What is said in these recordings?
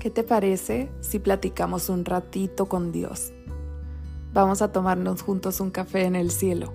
¿Qué te parece si platicamos un ratito con Dios? Vamos a tomarnos juntos un café en el cielo.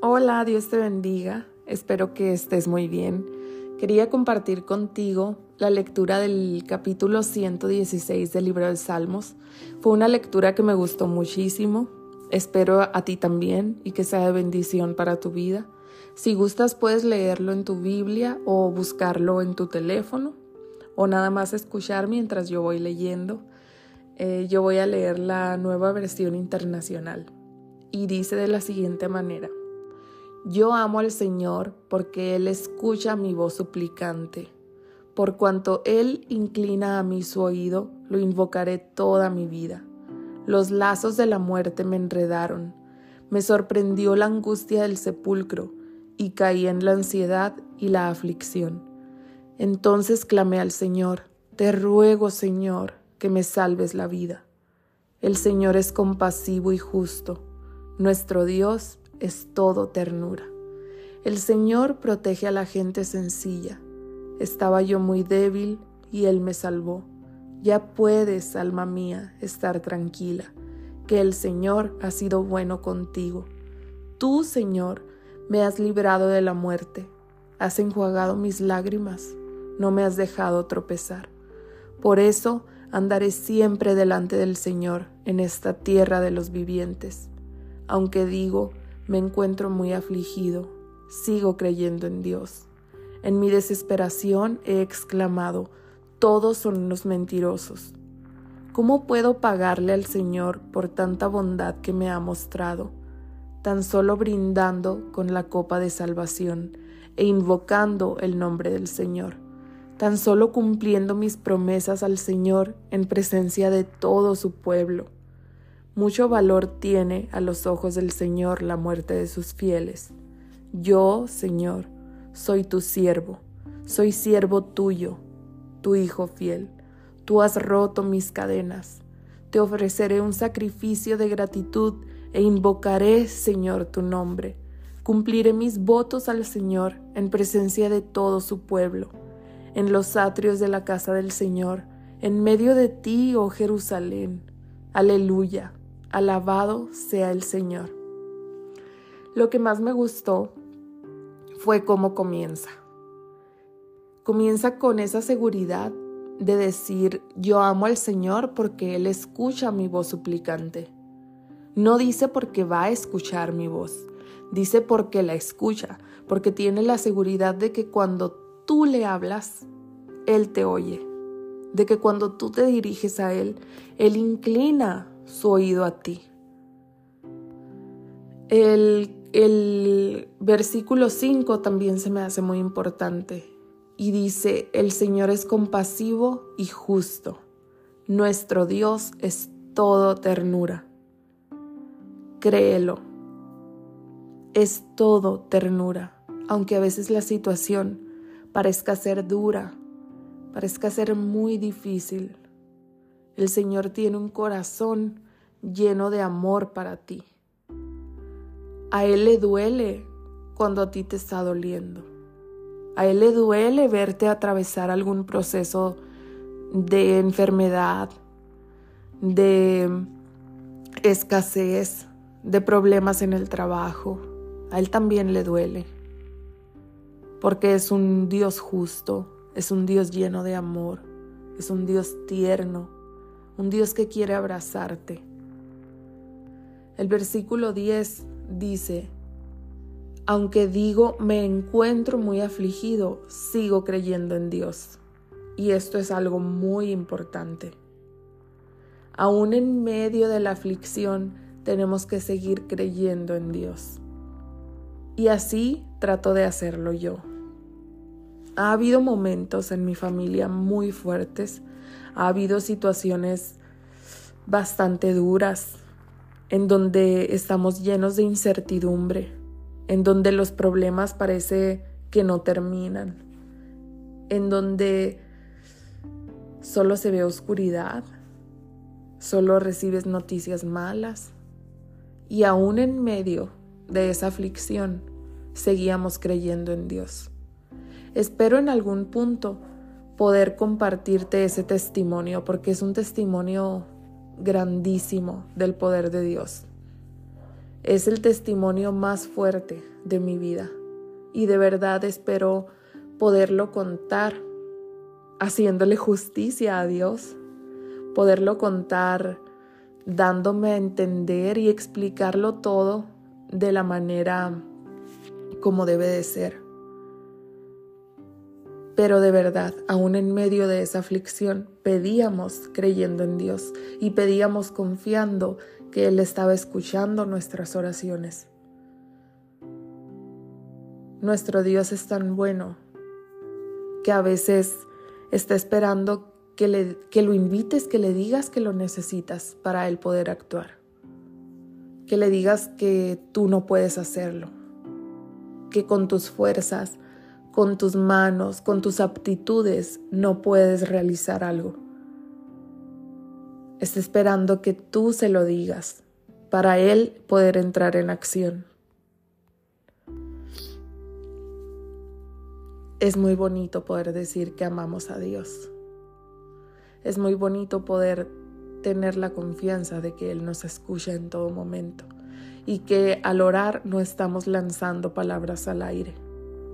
Hola, Dios te bendiga. Espero que estés muy bien. Quería compartir contigo la lectura del capítulo 116 del libro de Salmos. Fue una lectura que me gustó muchísimo. Espero a ti también y que sea de bendición para tu vida. Si gustas puedes leerlo en tu Biblia o buscarlo en tu teléfono o nada más escuchar mientras yo voy leyendo. Eh, yo voy a leer la nueva versión internacional y dice de la siguiente manera. Yo amo al Señor porque Él escucha mi voz suplicante. Por cuanto Él inclina a mí su oído, lo invocaré toda mi vida. Los lazos de la muerte me enredaron. Me sorprendió la angustia del sepulcro y caí en la ansiedad y la aflicción. Entonces clamé al Señor, Te ruego, Señor, que me salves la vida. El Señor es compasivo y justo. Nuestro Dios es todo ternura. El Señor protege a la gente sencilla. Estaba yo muy débil y Él me salvó. Ya puedes, alma mía, estar tranquila, que el Señor ha sido bueno contigo. Tú, Señor, me has librado de la muerte, has enjuagado mis lágrimas, no me has dejado tropezar. Por eso andaré siempre delante del Señor en esta tierra de los vivientes. Aunque digo, me encuentro muy afligido, sigo creyendo en Dios. En mi desesperación he exclamado, todos son unos mentirosos. ¿Cómo puedo pagarle al Señor por tanta bondad que me ha mostrado? Tan solo brindando con la copa de salvación e invocando el nombre del Señor, tan solo cumpliendo mis promesas al Señor en presencia de todo su pueblo mucho valor tiene a los ojos del Señor la muerte de sus fieles. Yo, Señor, soy tu siervo, soy siervo tuyo, tu Hijo fiel. Tú has roto mis cadenas. Te ofreceré un sacrificio de gratitud e invocaré, Señor, tu nombre. Cumpliré mis votos al Señor en presencia de todo su pueblo, en los atrios de la casa del Señor, en medio de ti, oh Jerusalén. Aleluya. Alabado sea el Señor. Lo que más me gustó fue cómo comienza. Comienza con esa seguridad de decir, yo amo al Señor porque Él escucha mi voz suplicante. No dice porque va a escuchar mi voz, dice porque la escucha, porque tiene la seguridad de que cuando tú le hablas, Él te oye, de que cuando tú te diriges a Él, Él inclina su oído a ti. El, el versículo 5 también se me hace muy importante y dice, el Señor es compasivo y justo. Nuestro Dios es todo ternura. Créelo. Es todo ternura, aunque a veces la situación parezca ser dura, parezca ser muy difícil. El Señor tiene un corazón lleno de amor para ti. A Él le duele cuando a ti te está doliendo. A Él le duele verte atravesar algún proceso de enfermedad, de escasez, de problemas en el trabajo. A Él también le duele. Porque es un Dios justo, es un Dios lleno de amor, es un Dios tierno, un Dios que quiere abrazarte. El versículo 10 dice, aunque digo me encuentro muy afligido, sigo creyendo en Dios. Y esto es algo muy importante. Aún en medio de la aflicción tenemos que seguir creyendo en Dios. Y así trato de hacerlo yo. Ha habido momentos en mi familia muy fuertes ha habido situaciones bastante duras en donde estamos llenos de incertidumbre, en donde los problemas parece que no terminan, en donde solo se ve oscuridad, solo recibes noticias malas y aún en medio de esa aflicción seguíamos creyendo en Dios. Espero en algún punto poder compartirte ese testimonio porque es un testimonio grandísimo del poder de Dios. Es el testimonio más fuerte de mi vida y de verdad espero poderlo contar haciéndole justicia a Dios, poderlo contar dándome a entender y explicarlo todo de la manera como debe de ser. Pero de verdad, aún en medio de esa aflicción, pedíamos creyendo en Dios y pedíamos confiando que Él estaba escuchando nuestras oraciones. Nuestro Dios es tan bueno que a veces está esperando que, le, que lo invites, que le digas que lo necesitas para Él poder actuar. Que le digas que tú no puedes hacerlo. Que con tus fuerzas, con tus manos, con tus aptitudes, no puedes realizar algo. Está esperando que tú se lo digas para Él poder entrar en acción. Es muy bonito poder decir que amamos a Dios. Es muy bonito poder tener la confianza de que Él nos escucha en todo momento y que al orar no estamos lanzando palabras al aire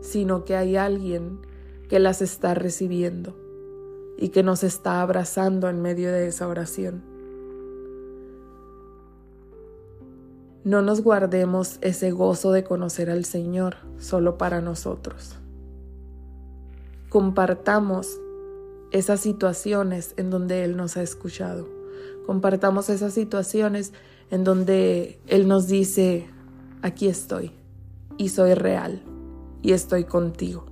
sino que hay alguien que las está recibiendo y que nos está abrazando en medio de esa oración. No nos guardemos ese gozo de conocer al Señor solo para nosotros. Compartamos esas situaciones en donde Él nos ha escuchado. Compartamos esas situaciones en donde Él nos dice, aquí estoy y soy real y estoy contigo.